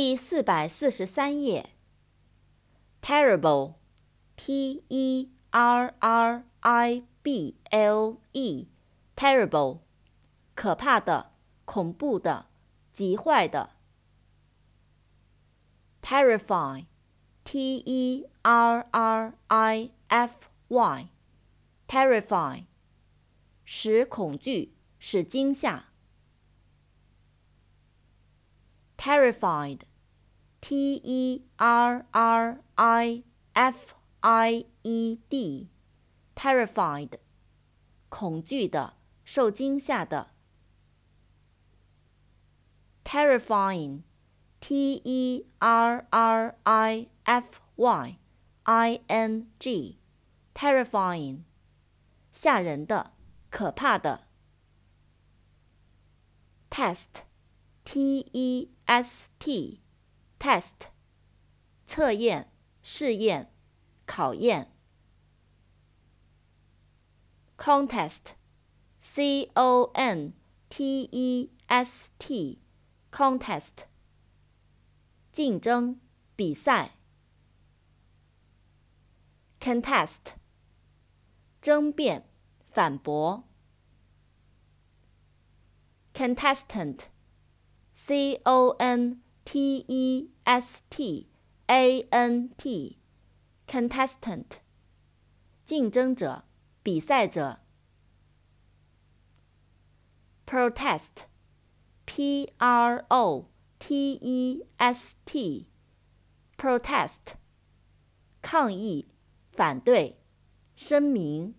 第四百四十三页。Terrible，T-E-R-R-I-B-L-E，terrible，可怕的，恐怖的，极坏的。Terrify，T-E-R-R-I-F-Y，terrify，使恐惧，使惊吓。terrified, T E R R I F I E D, terrified, 恐惧的，受惊吓的。terrifying, T E R R I F Y I N G, terrifying, 吓人的，可怕的。test T E S T test 测验、试验、考验。contest C O N T E S T contest 竞争、比赛。contest 争辩、反驳。contestant C O N T E S T A N T，contestant，竞争者、比赛者。protest，P R O T E S T，protest，抗议、反对、声明。